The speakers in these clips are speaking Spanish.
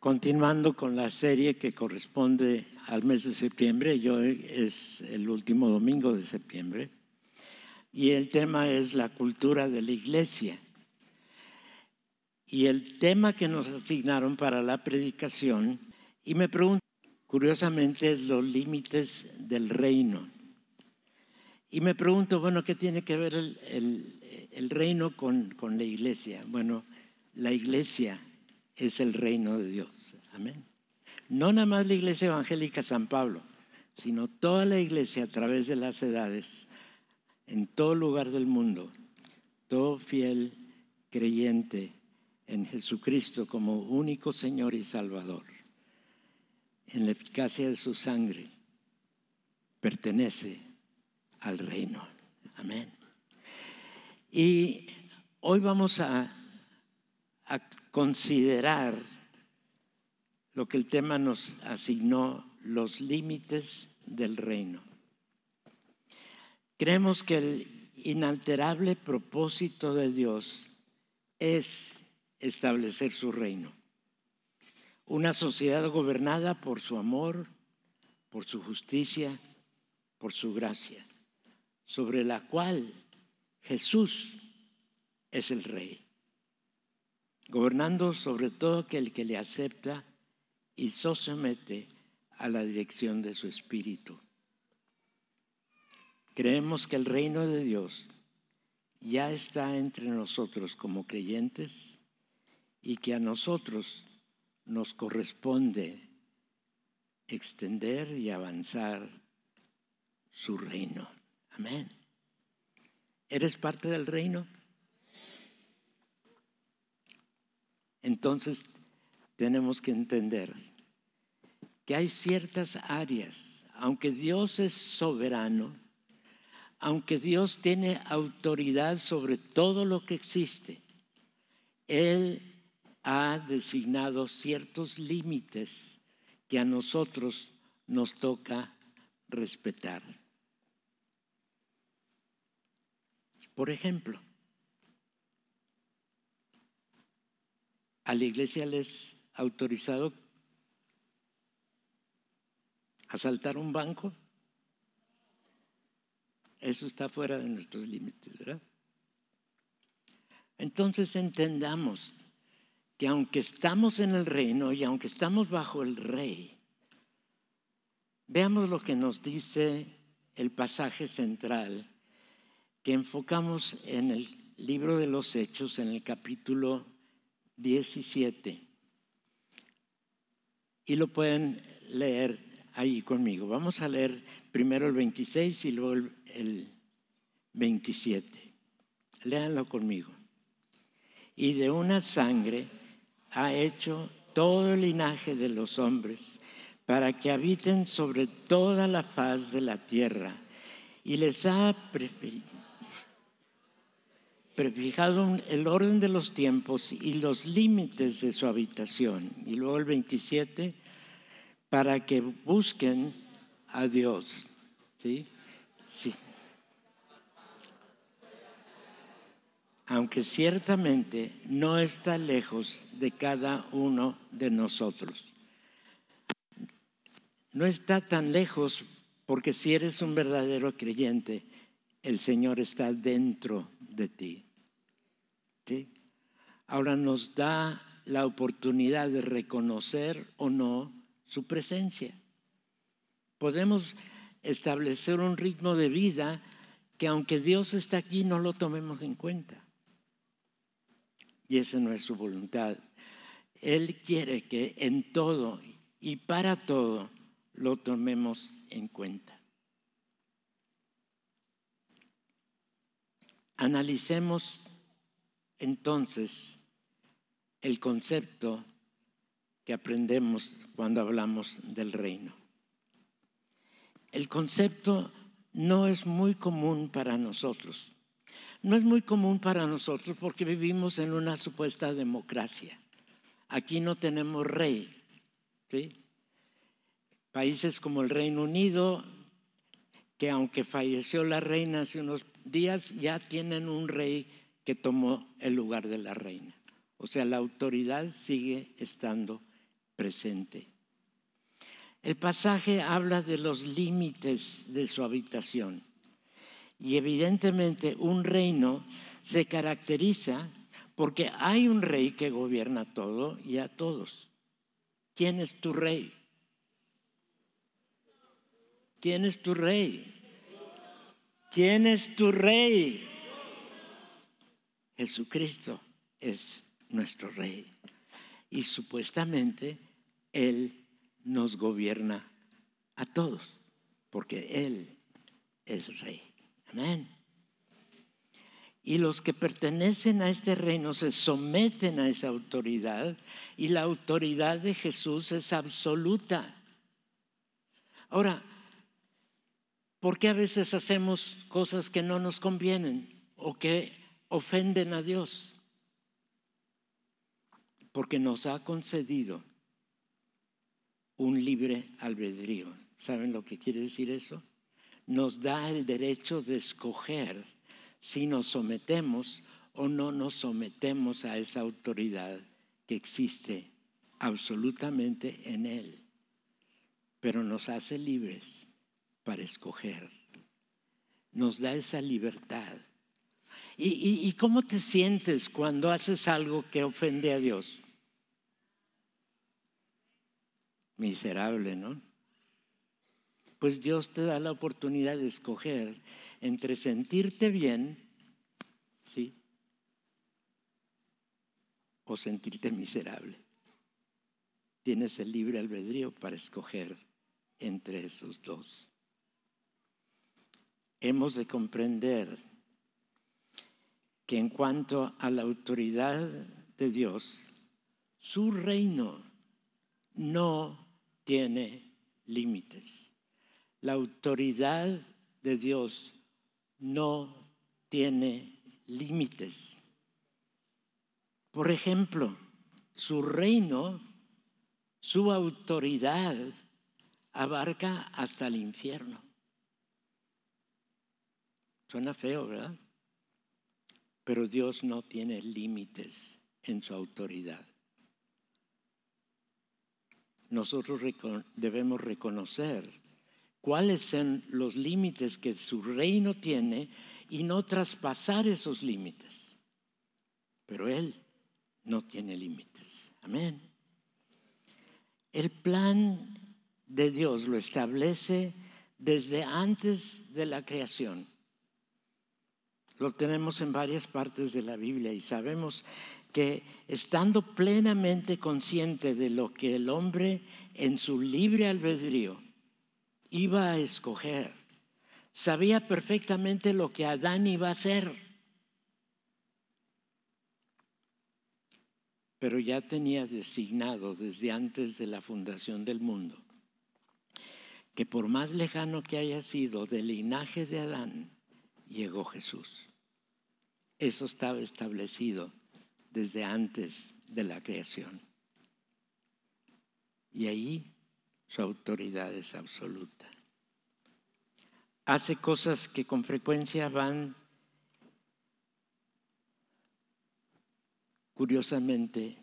continuando con la serie que corresponde al mes de septiembre, yo es el último domingo de septiembre, y el tema es la cultura de la iglesia. Y el tema que nos asignaron para la predicación, y me pregunto, curiosamente, es los límites del reino. Y me pregunto, bueno, ¿qué tiene que ver el, reino con, con la iglesia? Bueno, la iglesia es el reino de Dios. Amén. No nada más la iglesia evangélica San Pablo, sino toda la iglesia a través de las edades, en todo lugar del mundo, todo fiel creyente en Jesucristo como único Señor y Salvador, en la eficacia de su sangre, pertenece al reino. Amén. Y hoy vamos a, a considerar lo que el tema nos asignó, los límites del reino. Creemos que el inalterable propósito de Dios es establecer su reino. Una sociedad gobernada por su amor, por su justicia, por su gracia, sobre la cual Jesús es el rey gobernando sobre todo aquel que le acepta y somete a la dirección de su espíritu. Creemos que el reino de Dios ya está entre nosotros como creyentes y que a nosotros nos corresponde extender y avanzar su reino. Amén. ¿Eres parte del reino? Entonces tenemos que entender que hay ciertas áreas, aunque Dios es soberano, aunque Dios tiene autoridad sobre todo lo que existe, Él ha designado ciertos límites que a nosotros nos toca respetar. Por ejemplo, ¿A la iglesia les autorizado asaltar un banco? Eso está fuera de nuestros límites, ¿verdad? Entonces entendamos que aunque estamos en el reino y aunque estamos bajo el rey, veamos lo que nos dice el pasaje central que enfocamos en el libro de los Hechos, en el capítulo 17. Y lo pueden leer ahí conmigo. Vamos a leer primero el 26 y luego el, 27. Léanlo conmigo. Y de una sangre ha hecho todo el linaje de los hombres para que habiten sobre toda la faz de la tierra y les ha preferido el orden de los tiempos y los límites de su habitación. Y luego el 27, para que busquen a Dios. ¿Sí? Sí. Aunque ciertamente no está lejos de cada uno de nosotros. No está tan lejos porque si eres un verdadero creyente, el Señor está dentro de ti. Ahora nos da la oportunidad de reconocer o no su presencia. Podemos establecer un ritmo de vida que aunque Dios está aquí no lo tomemos en cuenta. Y esa no es su voluntad. Él quiere que en todo y para todo lo tomemos en cuenta. Analicemos entonces el concepto que aprendemos cuando hablamos del reino. El concepto no es muy común para nosotros. No es muy común para nosotros porque vivimos en una supuesta democracia. Aquí no tenemos rey. Países como el Reino Unido, que aunque falleció la reina hace unos días, ya tienen un rey que tomó el lugar de la reina. O sea, la autoridad sigue estando presente. El pasaje habla de los límites de su habitación y evidentemente un reino se caracteriza porque hay un rey que gobierna todo y a todos. ¿Quién es tu rey? ¿Quién es tu rey? ¿Quién es tu rey? Jesucristo es nuestro rey. Y supuestamente Él nos gobierna a todos, porque Él es rey. Amén. Y los que pertenecen a este reino se someten a esa autoridad y la autoridad de Jesús es absoluta. Ahora, ¿por qué a veces hacemos cosas que no nos convienen o que ofenden a Dios, porque nos ha concedido un libre albedrío. ¿Saben lo que quiere decir eso? Nos da el derecho de escoger si nos sometemos o no nos sometemos a esa autoridad que existe absolutamente en Él, pero nos hace libres para escoger. Nos da esa libertad. ¿Y, cómo te sientes cuando haces algo que ofende a Dios? Miserable, ¿no? Pues Dios te da la oportunidad de escoger entre sentirte bien, ¿sí? O sentirte miserable. Tienes el libre albedrío para escoger entre esos dos. Hemos de comprender que en cuanto a la autoridad de Dios, su reino no tiene límites. La autoridad de Dios no tiene límites. Por ejemplo, su reino, su autoridad abarca hasta el infierno. Suena feo, ¿verdad? Pero Dios no tiene límites en su autoridad. Nosotros debemos reconocer cuáles son los límites que su reino tiene y no traspasar esos límites. Pero Él no tiene límites. Amén. El plan de Dios lo establece desde antes de la creación. Lo tenemos en varias partes de la Biblia y sabemos que estando plenamente consciente de lo que el hombre en su libre albedrío iba a escoger, sabía perfectamente lo que Adán iba a hacer. Pero ya tenía designado desde antes de la fundación del mundo que por más lejano que haya sido del linaje de Adán, llegó Jesús. Eso estaba establecido desde antes de la creación. Y ahí su autoridad es absoluta. Hace cosas que con frecuencia van, curiosamente,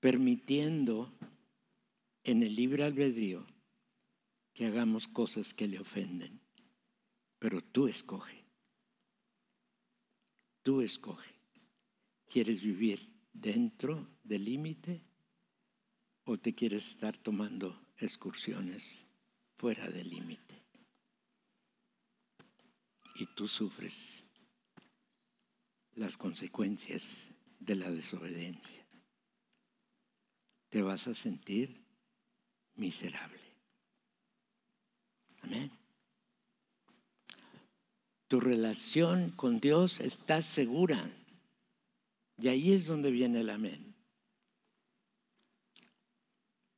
permitiendo en el libre albedrío que hagamos cosas que le ofenden. Pero tú escoge. Tú escoge. ¿Quieres vivir dentro del límite o te quieres estar tomando excursiones fuera del límite? Y tú sufres las consecuencias de la desobediencia. Te vas a sentir miserable. Amén tu relación con Dios está segura. Y ahí es donde viene el amén.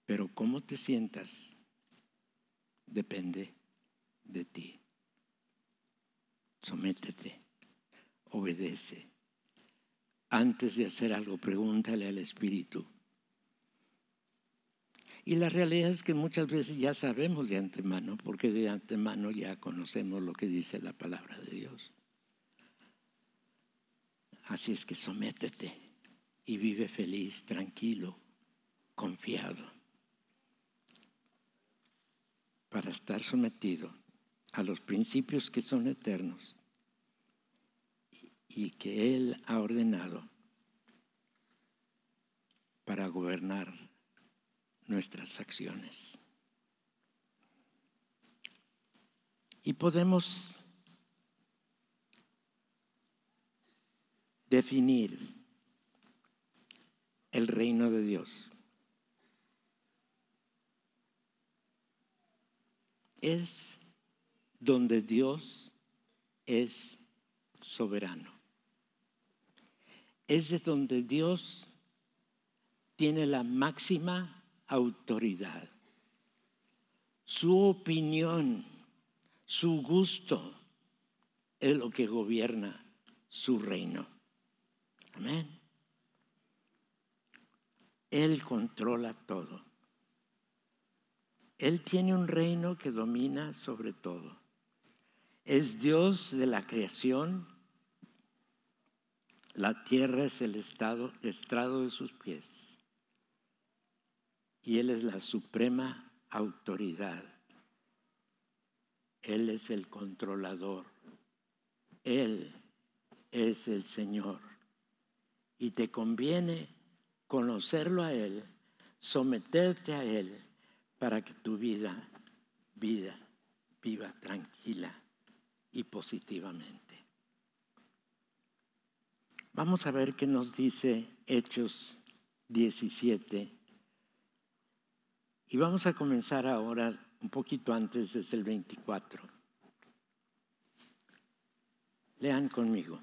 Pero cómo te sientas depende de ti. Sométete, obedece. Antes de hacer algo, pregúntale al Espíritu y la realidad es que muchas veces ya sabemos de antemano, porque de antemano ya conocemos lo que dice la palabra de Dios. Así es que sométete y vive feliz, tranquilo, confiado para estar sometido a los principios que son eternos y que Él ha ordenado para gobernar nuestras acciones. Y podemos definir el reino de Dios. Es donde Dios es soberano. Es de donde Dios tiene la máxima autoridad. Su opinión, su gusto es lo que gobierna su reino. Amén. Él controla todo. Él tiene un reino que domina sobre todo. Es Dios de la creación. La tierra es el estado, estrado de sus pies. Y Él es la suprema autoridad. Él es el controlador. Él es el Señor. Y te conviene conocerlo a Él, someterte a Él, para que tu vida, vida, viva tranquila y positivamente. Vamos a ver qué nos dice Hechos 17. Y vamos a comenzar ahora un poquito antes, desde el 24. Lean conmigo.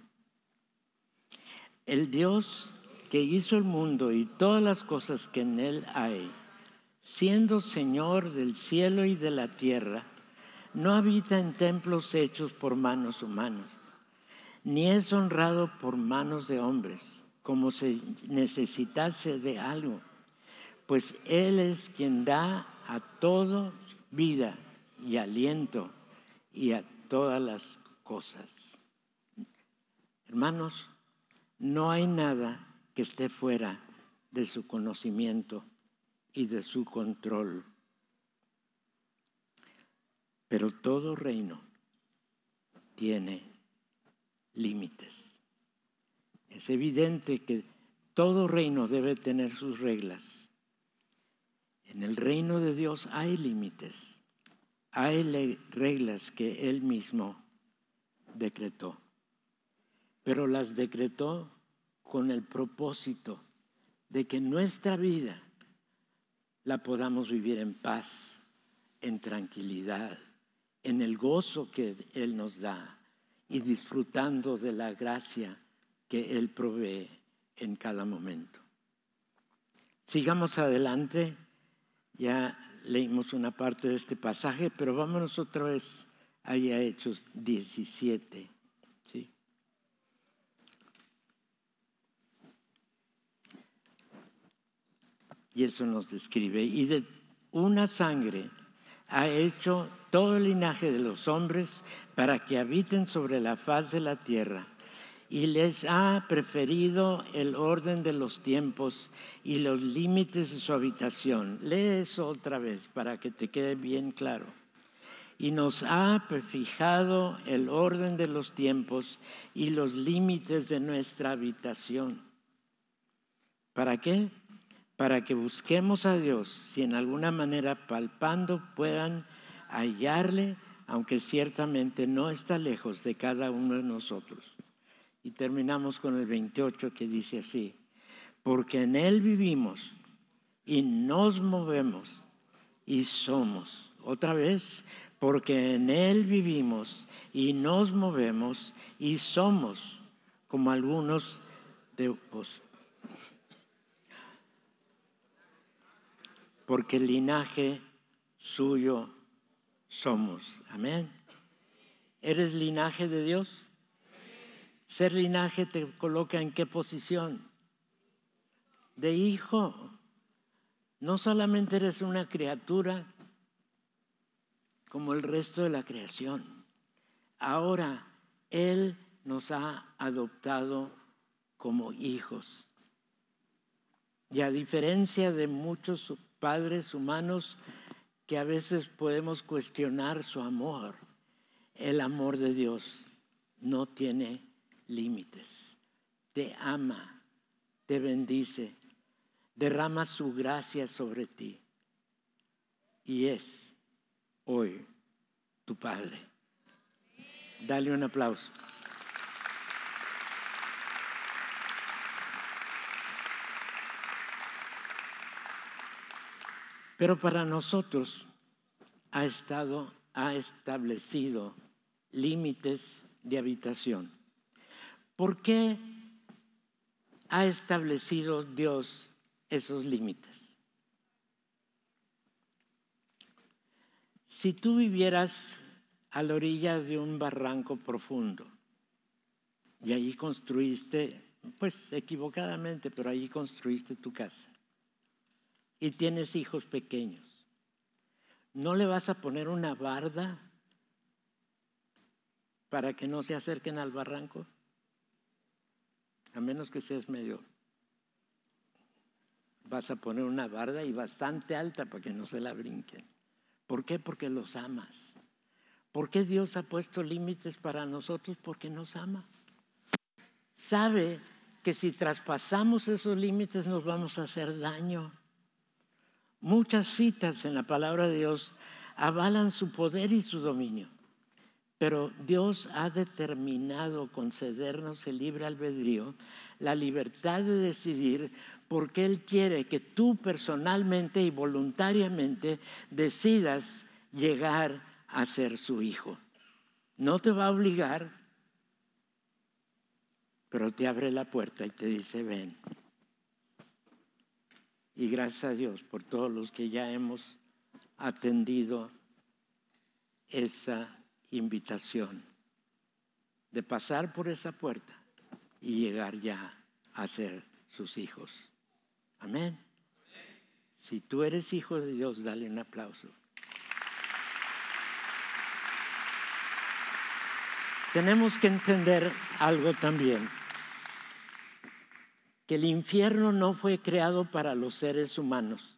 El Dios que hizo el mundo y todas las cosas que en él hay, siendo Señor del cielo y de la tierra, no habita en templos hechos por manos humanas, ni es honrado por manos de hombres, como si necesitase de algo, pues Él es quien da a todo vida y aliento y a todas las cosas. Hermanos, no hay nada que esté fuera de su conocimiento y de su control. Pero todo reino tiene límites. Es evidente que todo reino debe tener sus reglas. En el reino de Dios hay límites, hay reglas que Él mismo decretó, pero las decretó con el propósito de que nuestra vida la podamos vivir en paz, en tranquilidad, en el gozo que Él nos da y disfrutando de la gracia que Él provee en cada momento. Sigamos adelante, ya leímos una parte de este pasaje, pero vámonos otra vez allá a Hechos 17. Y eso nos describe. Y de una sangre ha hecho todo el linaje de los hombres para que habiten sobre la faz de la tierra. Y les ha preferido el orden de los tiempos y los límites de su habitación. Lee eso otra vez para que te quede bien claro. Y nos ha fijado el orden de los tiempos y los límites de nuestra habitación. ¿Para qué? para que busquemos a Dios, si en alguna manera palpando puedan hallarle, aunque ciertamente no está lejos de cada uno de nosotros. Y terminamos con el 28 que dice así, porque en Él vivimos y nos movemos y somos. Otra vez, porque en Él vivimos y nos movemos y somos, como algunos de vosotros porque linaje suyo somos. Amén. ¿Eres linaje de Dios? Ser linaje te coloca en qué posición? De hijo. No solamente eres una criatura como el resto de la creación. Ahora Él nos ha adoptado como hijos. Y a diferencia de muchos padres humanos que a veces podemos cuestionar su amor, el amor de Dios no tiene límites. Te ama, te bendice, derrama su gracia sobre ti y es hoy tu Padre. Dale un aplauso. Pero para nosotros ha estado, ha establecido límites de habitación. ¿Por qué ha establecido Dios esos límites? Si tú vivieras a la orilla de un barranco profundo y allí construiste, pues equivocadamente, pero allí construiste tu casa y tienes hijos pequeños, ¿no le vas a poner una barda para que no se acerquen al barranco? A menos que seas medio. Vas a poner una barda y bastante alta para que no se la brinquen. ¿Por qué? Porque los amas. ¿Por qué Dios ha puesto límites para nosotros? Porque nos ama. Sabe que si traspasamos esos límites nos vamos a hacer daño. Muchas citas en la palabra de Dios avalan su poder y su dominio, pero Dios ha determinado concedernos el libre albedrío, la libertad de decidir, porque Él quiere que tú personalmente y voluntariamente decidas llegar a ser su hijo. No te va a obligar, pero te abre la puerta y te dice, ven. Y gracias a Dios por todos los que ya hemos atendido esa invitación de pasar por esa puerta y llegar ya a ser sus hijos. Amén. Si tú eres hijo de Dios, dale un aplauso. Tenemos que entender algo también que el infierno no fue creado para los seres humanos.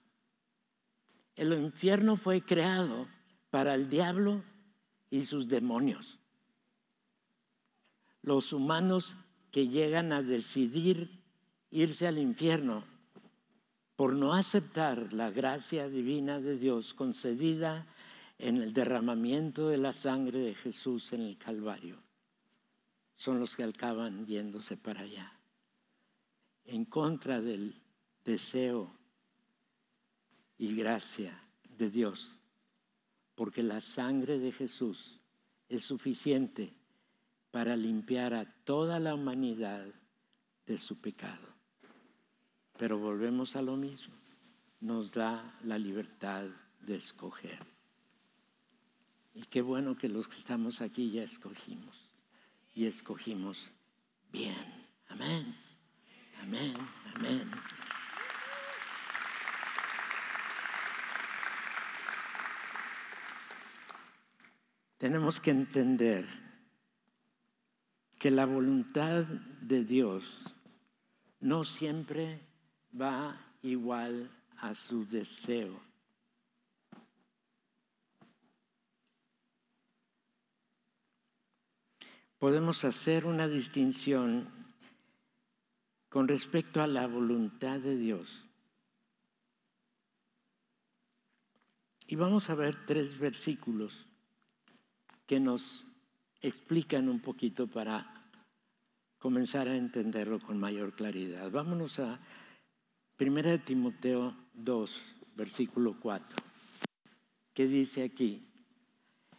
El infierno fue creado para el diablo y sus demonios. Los humanos que llegan a decidir irse al infierno por no aceptar la gracia divina de Dios concedida en el derramamiento de la sangre de Jesús en el Calvario, son los que acaban yéndose para allá en contra del deseo y gracia de Dios, porque la sangre de Jesús es suficiente para limpiar a toda la humanidad de su pecado. Pero volvemos a lo mismo, nos da la libertad de escoger. Y qué bueno que los que estamos aquí ya escogimos y escogimos bien. Amén. Amén, amén. Tenemos que entender que la voluntad de Dios no siempre va igual a su deseo. Podemos hacer una distinción con respecto a la voluntad de Dios. Y vamos a ver tres versículos que nos explican un poquito para comenzar a entenderlo con mayor claridad. Vámonos a 1 Timoteo 2, versículo 4, que dice aquí,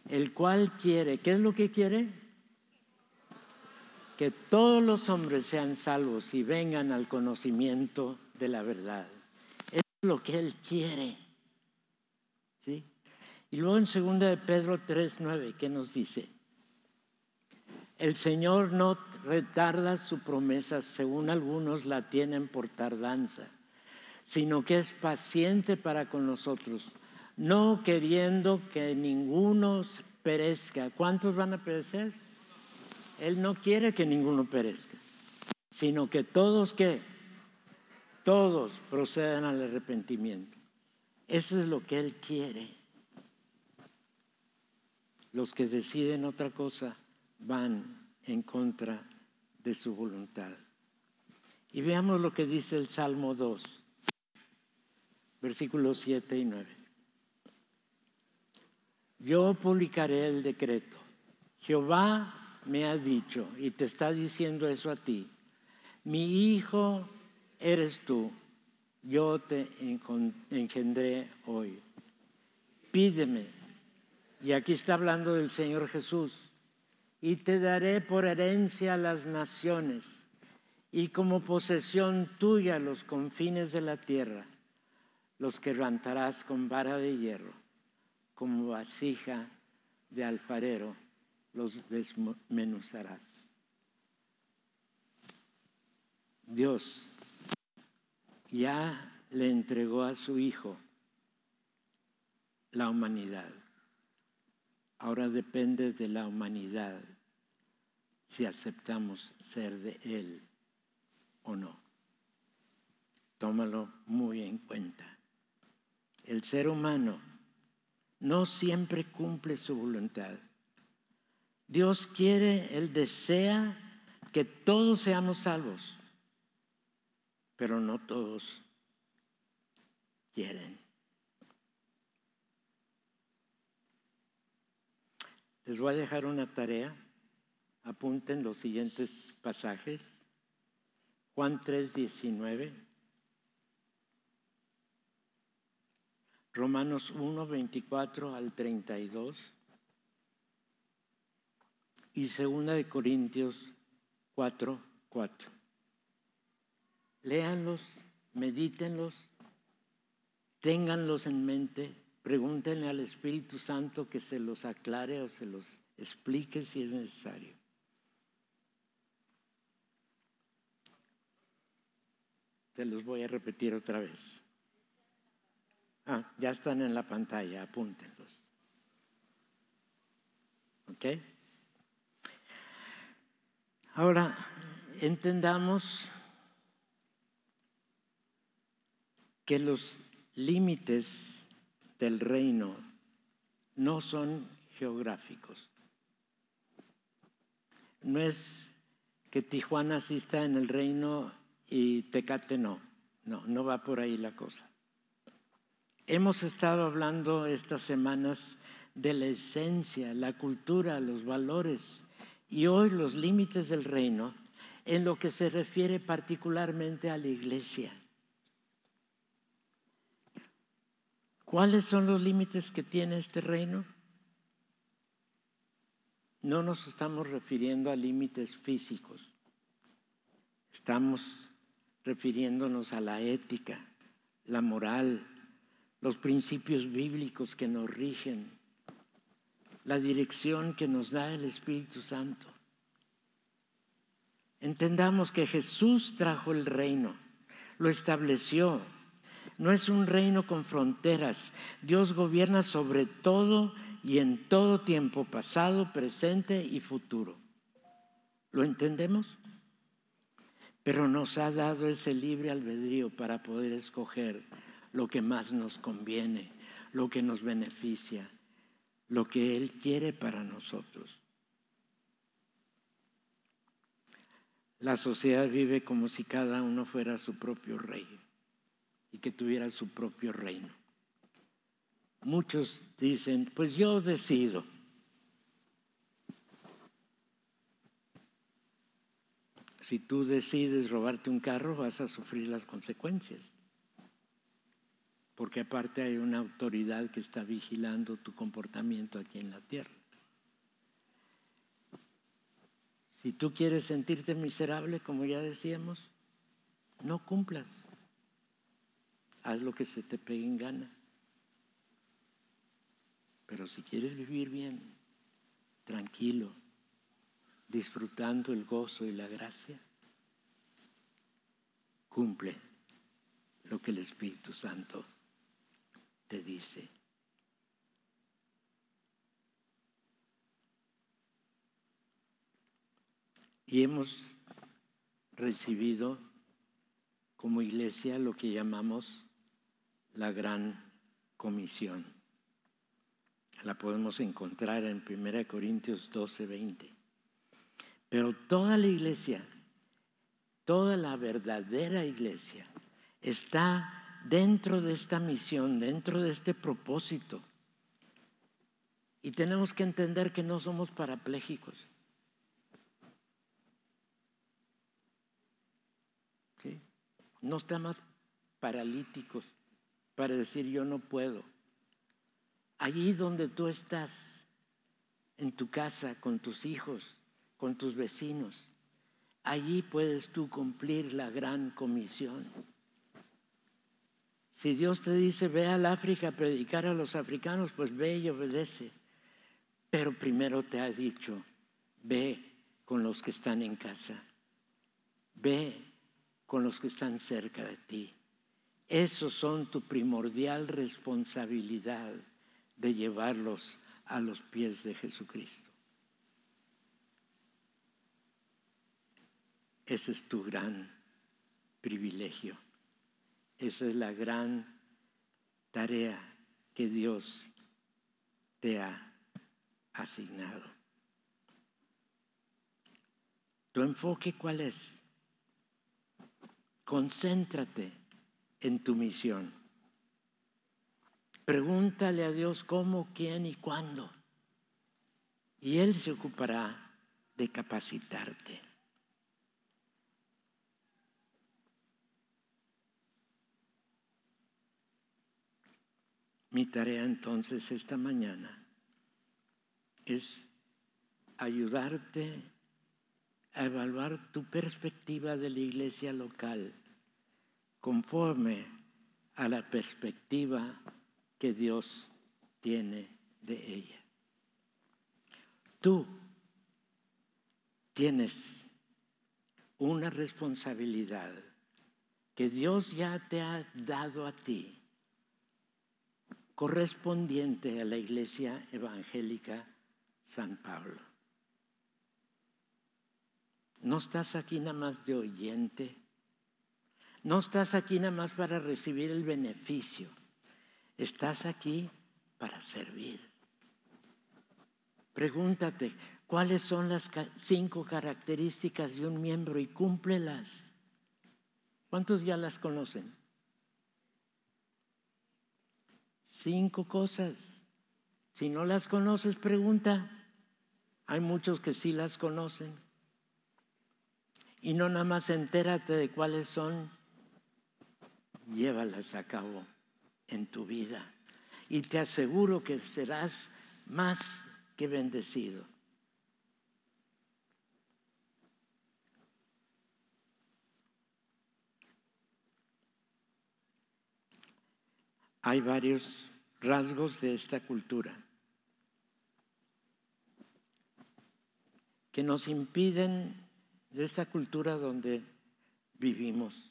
el cual quiere, ¿qué es lo que quiere? que todos los hombres sean salvos y vengan al conocimiento de la verdad. Es lo que Él quiere. ¿Sí? Y luego en 2 de Pedro 3:9, ¿qué nos dice? El Señor no retarda su promesa, según algunos la tienen por tardanza, sino que es paciente para con nosotros, no queriendo que ninguno perezca. ¿Cuántos van a perecer? Él no quiere que ninguno perezca, sino que todos que todos procedan al arrepentimiento. Eso es lo que Él quiere. Los que deciden otra cosa van en contra de su voluntad. Y veamos lo que dice el Salmo 2, versículos 7 y 9. Yo publicaré el decreto. Jehová me ha dicho, y te está diciendo eso a ti, mi hijo eres tú, yo te engendré hoy. Pídeme, y aquí está hablando del Señor Jesús, y te daré por herencia a las naciones y como posesión tuya los confines de la tierra, los quebrantarás con vara de hierro, como vasija de alfarero, los desmenuzarás. Dios ya le entregó a su Hijo la humanidad. Ahora depende de la humanidad si aceptamos ser de Él o no. Tómalo muy en cuenta. El ser humano no siempre cumple su voluntad. Dios quiere, Él desea que todos seamos salvos, pero no todos quieren. Les voy a dejar una tarea. Apunten los siguientes pasajes. Juan 3, 19. Romanos 1, 24 al 32. Y segunda de Corintios 4, 4. Léanlos, medítenlos, ténganlos en mente Pregúntenle al Espíritu Santo que se los aclare o se los explique si es necesario. Te los voy a repetir otra vez. Ah, ya están en la pantalla, apúntenlos. ¿Ok? Ahora, entendamos que los límites del reino no son geográficos. No es que Tijuana sí está en el reino y Tecate no. No, no va por ahí la cosa. Hemos estado hablando estas semanas de la esencia, la cultura, los valores y hoy los límites del reino en lo que se refiere particularmente a la iglesia. ¿Cuáles son los límites que tiene este reino? No nos estamos refiriendo a límites físicos, estamos refiriéndonos a la ética, la moral, los principios bíblicos que nos rigen, la dirección que nos da el Espíritu Santo. Entendamos que Jesús trajo el reino, lo estableció, no es un reino con fronteras. Dios gobierna sobre todo y en todo tiempo, pasado, presente y futuro. ¿Lo entendemos? Pero nos ha dado ese libre albedrío para poder escoger lo que más nos conviene, lo que nos beneficia, lo que Él quiere para nosotros. La sociedad vive como si cada uno fuera su propio rey y que tuviera su propio reino. Muchos dicen, pues yo decido. Si tú decides robarte un carro, vas a sufrir las consecuencias. Porque aparte hay una autoridad que está vigilando tu comportamiento aquí en la tierra. Si tú quieres sentirte miserable, como ya decíamos, no cumplas haz lo que se te pegue en gana. Pero si quieres vivir bien, tranquilo, disfrutando el gozo y la gracia, cumple lo que el Espíritu Santo te dice. Y hemos recibido como iglesia lo que llamamos la gran comisión. La podemos encontrar en 1 Corintios 12, 20. Pero toda la iglesia, toda la verdadera iglesia, está dentro de esta misión, dentro de este propósito. Y tenemos que entender que no somos parapléjicos. No estamos paralíticos para decir yo no puedo. Allí donde tú estás, en tu casa, con tus hijos, con tus vecinos, allí puedes tú cumplir la gran comisión. Si Dios te dice, ve al África a predicar a los africanos, pues ve y obedece. Pero primero te ha dicho, ve con los que están en casa, ve con los que están cerca de ti. Esos son tu primordial responsabilidad de llevarlos a los pies de Jesucristo. Ese es tu gran privilegio. Esa es la gran tarea que Dios te ha asignado. ¿Tu enfoque cuál es? Concéntrate en tu misión. Pregúntale a Dios cómo, quién y cuándo. Y Él se ocupará de capacitarte. Mi tarea entonces esta mañana es ayudarte a evaluar tu perspectiva de la iglesia local conforme a la perspectiva que Dios tiene de ella. Tú tienes una responsabilidad que Dios ya te ha dado a ti correspondiente a la Iglesia Evangélica San Pablo. No estás aquí nada más de oyente, no estás aquí nada más para recibir el beneficio, estás aquí para servir. Pregúntate, ¿cuáles son las cinco características de un miembro y cúmplelas? ¿Cuántos ya las conocen? Cinco cosas. Si no las conoces, pregunta. Hay muchos que sí las conocen. Y no nada más entérate de cuáles son, llévalas a cabo en tu vida. Y te aseguro que serás más que bendecido. Hay varios rasgos de esta cultura que nos impiden, de esta cultura donde vivimos,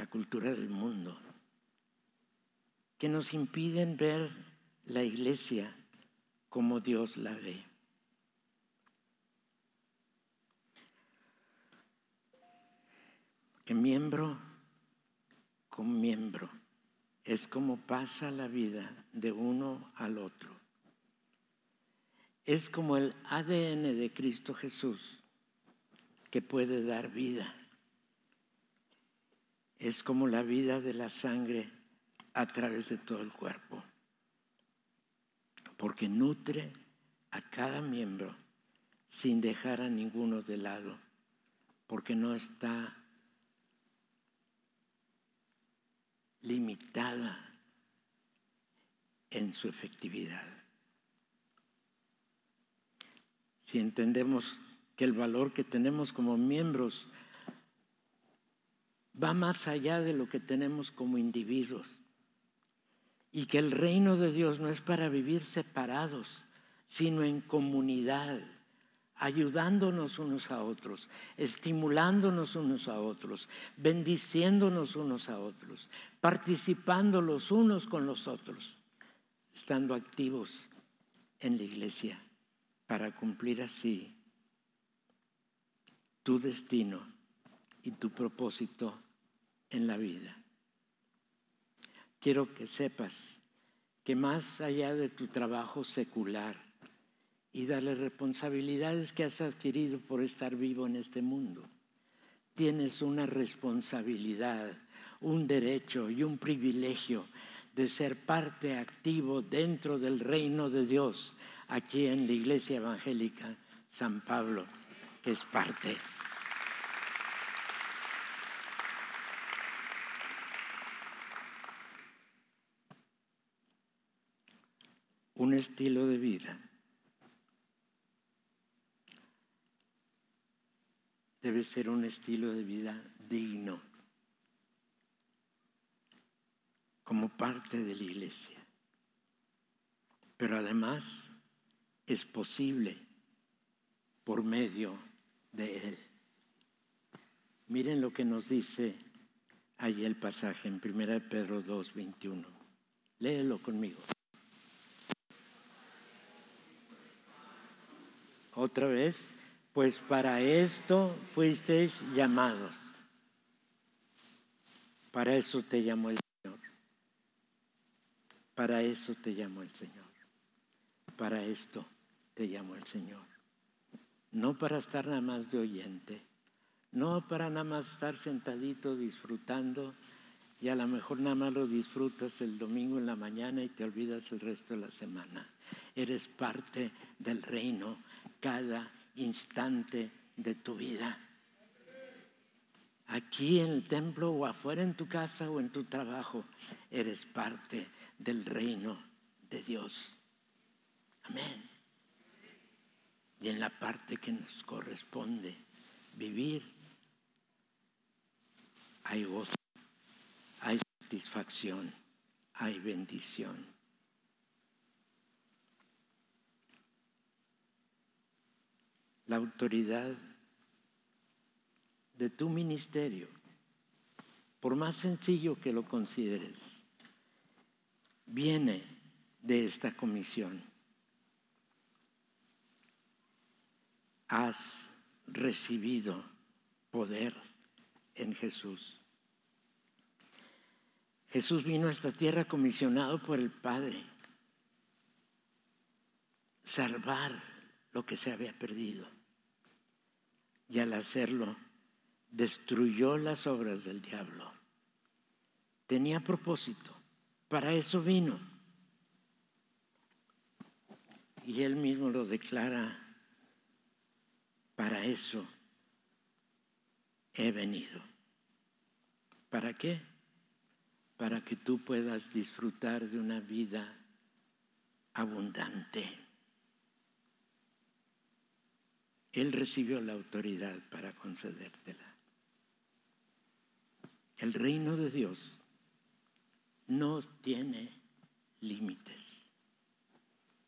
la cultura del mundo, que nos impiden ver la iglesia como Dios la ve. Que miembro con miembro es como pasa la vida de uno al otro. Es como el ADN de Cristo Jesús que puede dar vida. Es como la vida de la sangre a través de todo el cuerpo. Porque nutre a cada miembro sin dejar a ninguno de lado. Porque no está limitada en su efectividad. Si entendemos que el valor que tenemos como miembros va más allá de lo que tenemos como individuos. Y que el reino de Dios no es para vivir separados, sino en comunidad ayudándonos unos a otros, estimulándonos unos a otros, bendiciéndonos unos a otros, participando los unos con los otros, estando activos en la iglesia para cumplir así tu destino y tu propósito en la vida. Quiero que sepas que más allá de tu trabajo secular y de las responsabilidades que has adquirido por estar vivo en este mundo, tienes una responsabilidad, un derecho y un privilegio de ser parte activo dentro del reino de Dios aquí en la Iglesia Evangélica San Pablo, que es parte. Un estilo de vida debe ser un estilo de vida digno como parte de la iglesia. Pero además es posible por medio de Él. Miren lo que nos dice ahí el pasaje en 1 Pedro 2, 21. Léelo conmigo. Otra vez, pues para esto fuisteis llamados. Para eso te llamó el Señor. Para eso te llamó el Señor. Para esto te llamó el Señor. No para estar nada más de oyente, no para nada más estar sentadito disfrutando y a lo mejor nada más lo disfrutas el domingo en la mañana y te olvidas el resto de la semana. Eres parte del reino cada instante de tu vida. Aquí en el templo o afuera en tu casa o en tu trabajo, eres parte del reino de Dios. Amén. Y en la parte que nos corresponde vivir, hay gozo, hay satisfacción, hay bendición. La autoridad de tu ministerio, por más sencillo que lo consideres, viene de esta comisión. Has recibido poder en Jesús. Jesús vino a esta tierra comisionado por el Padre, salvar lo que se había perdido. Y al hacerlo, destruyó las obras del diablo. Tenía propósito, para eso vino. Y él mismo lo declara, para eso he venido. ¿Para qué? Para que tú puedas disfrutar de una vida abundante. Él recibió la autoridad para concedértela. El reino de Dios no tiene límites,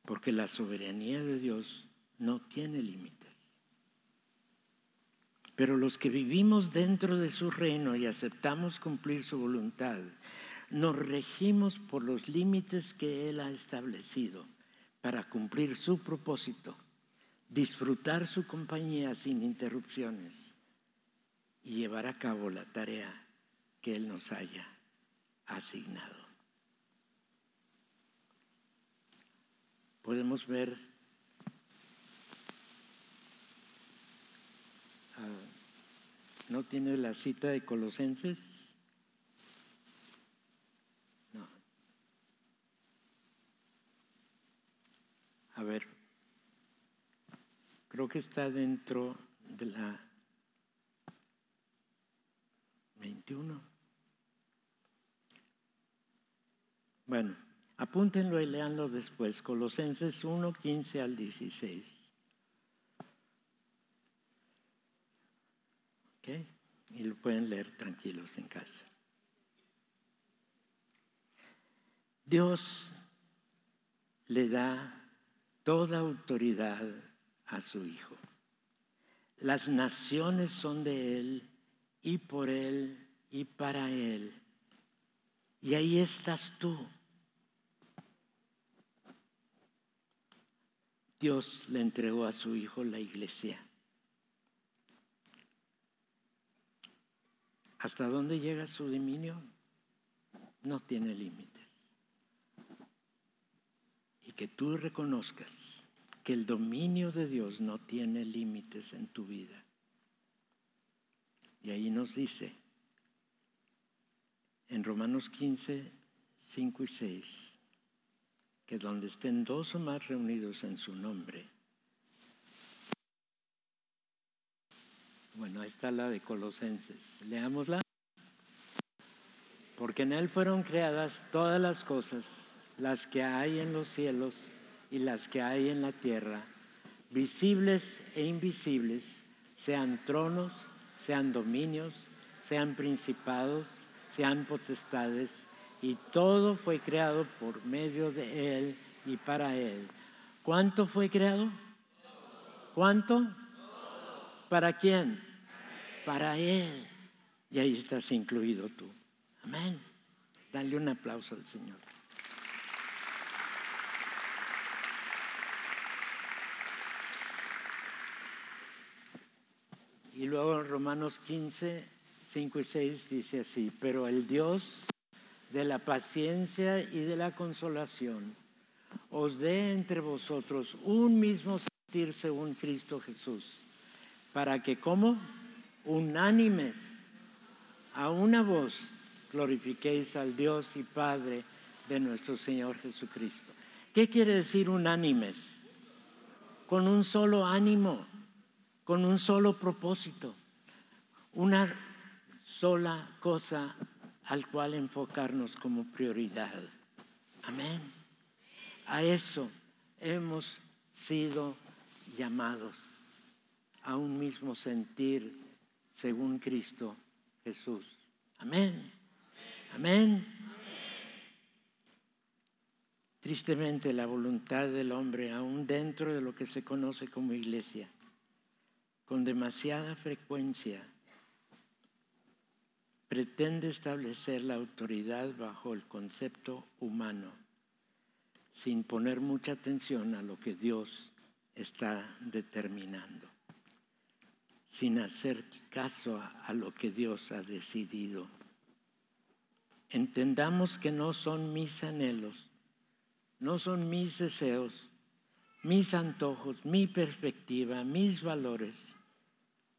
porque la soberanía de Dios no tiene límites. Pero los que vivimos dentro de su reino y aceptamos cumplir su voluntad, nos regimos por los límites que Él ha establecido para cumplir su propósito, disfrutar su compañía sin interrupciones y llevar a cabo la tarea que Él nos haya asignado. Podemos ver ah, ¿No tiene la cita de Colosenses? No. A ver, creo que está dentro de la 21. Bueno, apúntenlo y leanlo después. Colosenses 1, 15 al 16. ¿Ok? Y lo pueden leer tranquilos en casa. Dios le da toda autoridad a su Hijo. Las naciones son de Él y por Él y para Él. Y ahí estás tú Dios le entregó a su Hijo la iglesia. ¿Hasta dónde llega su dominio? No tiene límites. Y que tú reconozcas que el dominio de Dios no tiene límites en tu vida. Y ahí nos dice en Romanos 15, 5 y 6, que donde estén dos o más reunidos en su nombre, Bueno, ahí está la de Colosenses. Leámosla. Porque en Él fueron creadas todas las cosas, las que hay en los cielos y las que hay en la tierra, visibles e invisibles, sean tronos, sean dominios, sean principados, sean potestades, y todo fue creado por medio de Él y para Él. ¿Cuánto fue creado? ¿Cuánto? ¿Para quién? Para Él. Y ahí estás incluido tú. Amén. Dale un aplauso al Señor. Y luego en Romanos 15, 5 y 6 dice así, pero el Dios de la paciencia y de la consolación os dé entre vosotros un mismo sentir según Cristo Jesús para que como unánimes a una voz glorifiquéis al Dios y Padre de nuestro Señor Jesucristo. ¿Qué quiere decir unánimes? Con un solo ánimo, con un solo propósito, una sola cosa al cual enfocarnos como prioridad. Amén. A eso hemos sido llamados a un mismo sentir según Cristo Jesús. Amén. Amén. Tristemente la voluntad del hombre, aún dentro de lo que se conoce como iglesia, con demasiada frecuencia pretende establecer la autoridad bajo el concepto humano, sin poner mucha atención a lo que Dios está determinando sin hacer caso a, lo que Dios ha decidido. Entendamos que no son mis anhelos, no son mis deseos, mis antojos, mi perspectiva, mis valores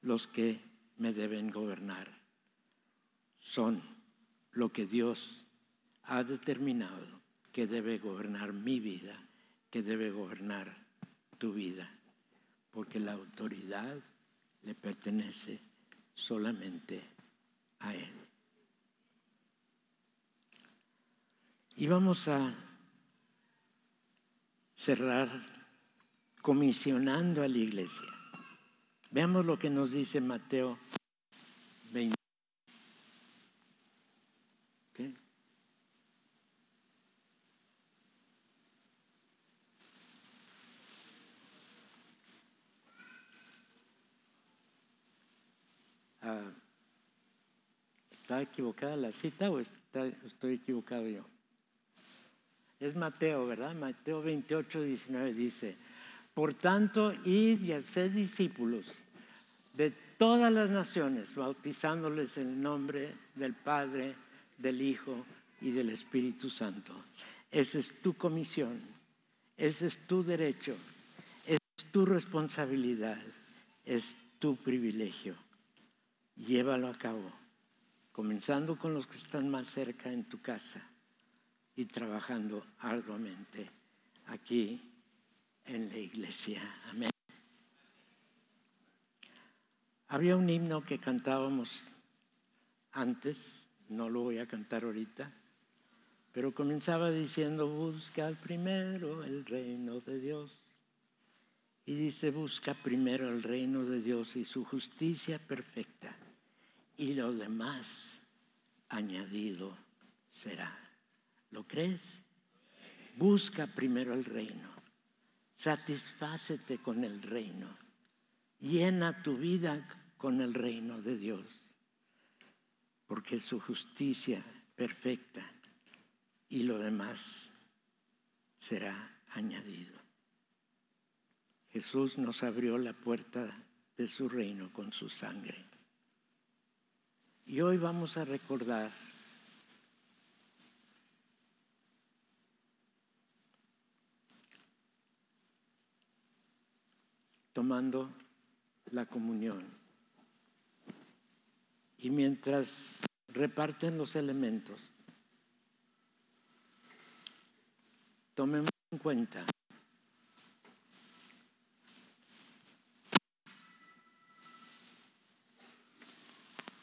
los que me deben gobernar. Son lo que Dios ha determinado que debe gobernar mi vida, que debe gobernar tu vida, porque la autoridad le pertenece solamente a Él. Y vamos a cerrar comisionando a la iglesia. Veamos lo que nos dice Mateo 20. ¿Está equivocada la cita o estoy equivocado yo? Es Mateo, ¿verdad? Mateo 28, 19 dice, por tanto, id y haced discípulos de todas las naciones, bautizándoles en el nombre del Padre, del Hijo y del Espíritu Santo. Esa es tu comisión, ese es tu derecho, es tu responsabilidad, es tu privilegio. Llévalo a cabo comenzando con los que están más cerca en tu casa y trabajando arduamente aquí en la iglesia. Amén. Había un himno que cantábamos antes, no lo voy a cantar ahorita, pero comenzaba diciendo, busca primero el reino de Dios. Y dice, busca primero el reino de Dios y su justicia perfecta y lo demás añadido será. ¿Lo crees? Busca primero el reino. Satisfácete con el reino. Llena tu vida con el reino de Dios. Porque su justicia perfecta y lo demás será añadido. Jesús nos abrió la puerta de su reino con su sangre Y hoy vamos a recordar tomando la comunión. Y mientras reparten los elementos, tomemos en cuenta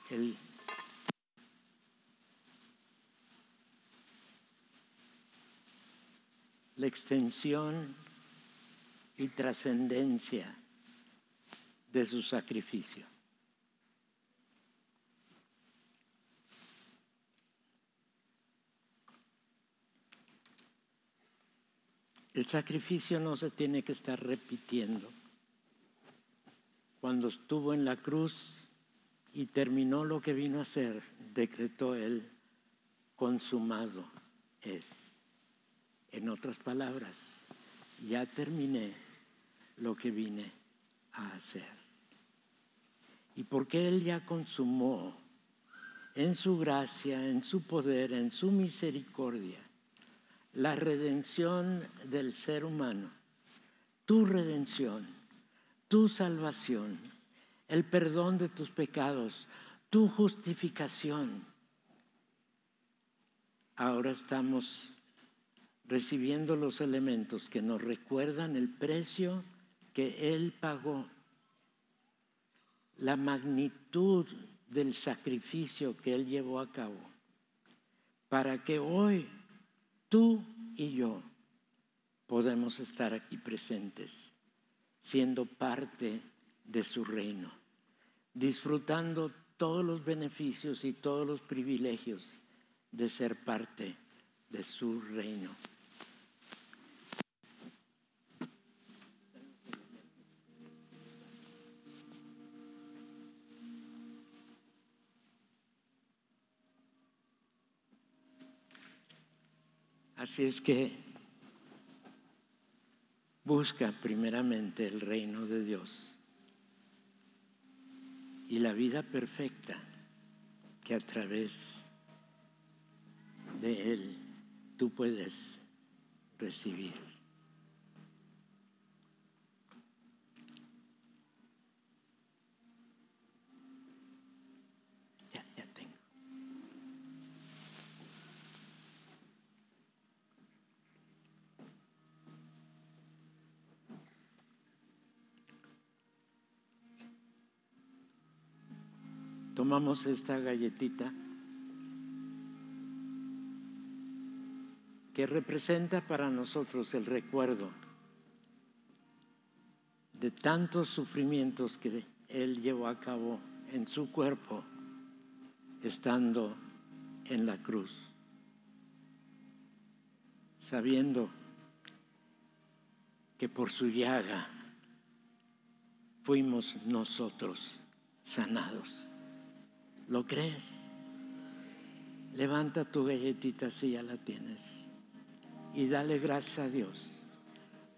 el la extensión y trascendencia de su sacrificio. El sacrificio no se tiene que estar repitiendo. Cuando estuvo en la cruz y terminó lo que vino a hacer, decretó él, consumado es. En otras palabras, ya terminé lo que vine a hacer. Y porque Él ya consumó en su gracia, en su poder, en su misericordia, la redención del ser humano, tu redención, tu salvación, el perdón de tus pecados, tu justificación. Ahora estamos recibiendo los elementos que nos recuerdan el precio que Él pagó, la magnitud del sacrificio que Él llevó a cabo, para que hoy tú y yo podemos estar aquí presentes, siendo parte de su reino, disfrutando todos los beneficios y todos los privilegios de ser parte de su reino. Así es que busca primeramente el reino de Dios y la vida perfecta que a través de Él tú puedes recibir. Tomamos esta galletita que representa para nosotros el recuerdo de tantos sufrimientos que Él llevó a cabo en su cuerpo estando en la cruz, sabiendo que por su llaga fuimos nosotros sanados. ¿Lo crees? Levanta tu galletita si ya la tienes y dale gracias a Dios,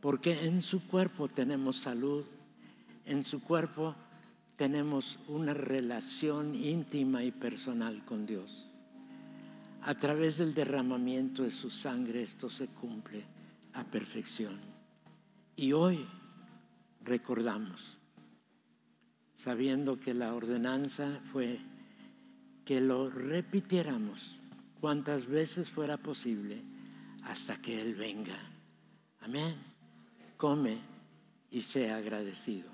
porque en su cuerpo tenemos salud, en su cuerpo tenemos una relación íntima y personal con Dios. A través del derramamiento de su sangre esto se cumple a perfección. Y hoy recordamos, sabiendo que la ordenanza fue que lo repitiéramos cuantas veces fuera posible hasta que Él venga. Amén. Come y sea agradecido.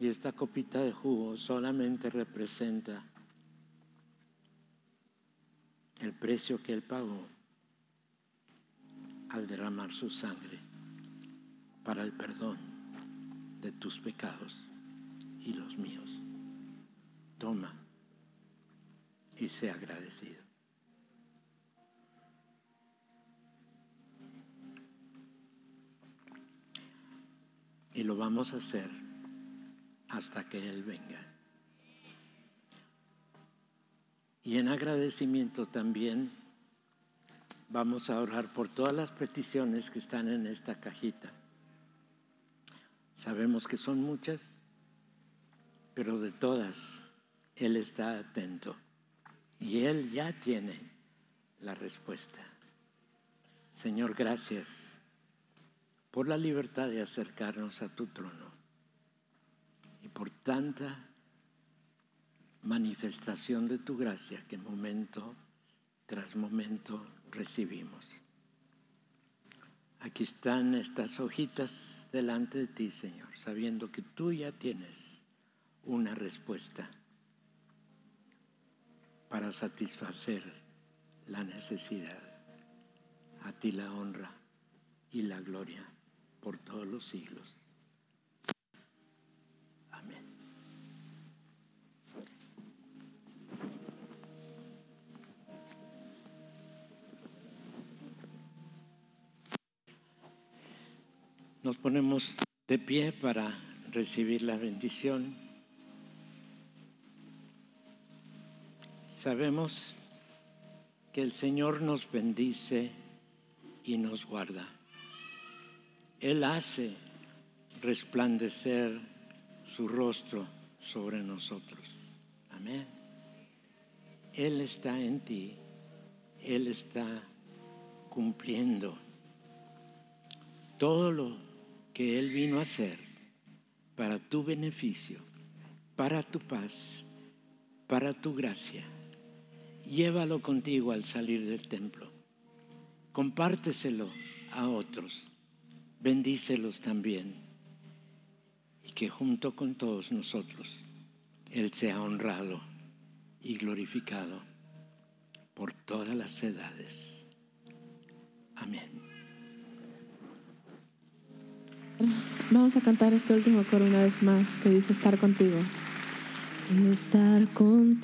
Y esta copita de jugo solamente representa el precio que Él pagó al derramar su sangre para el perdón de tus pecados y los míos. Toma y sea agradecido. Y lo vamos a hacer hasta que Él venga. Y en agradecimiento también vamos a orar por todas las peticiones que están en esta cajita. Sabemos que son muchas, pero de todas Él está atento y Él ya tiene la respuesta. Señor, gracias por la libertad de acercarnos a tu trono y por tanta manifestación de tu gracia que momento tras momento recibimos. Aquí están estas hojitas delante de ti, Señor, sabiendo que tú ya tienes una respuesta para satisfacer la necesidad. A ti la honra y la gloria por todos los siglos. Nos ponemos de pie para recibir la bendición. Sabemos que el Señor nos bendice y nos guarda. Él hace resplandecer su rostro sobre nosotros. Amén. Él está en ti. Él está cumpliendo todo lo que Él vino a hacer para tu beneficio, para tu paz, para tu gracia. Llévalo contigo al salir del templo. Compárteselo a otros bendícelos también. Y que junto con todos nosotros Él sea honrado y glorificado por todas las edades. Amén. Vamos a cantar este último coro una vez más que dice estar contigo. Estar contigo.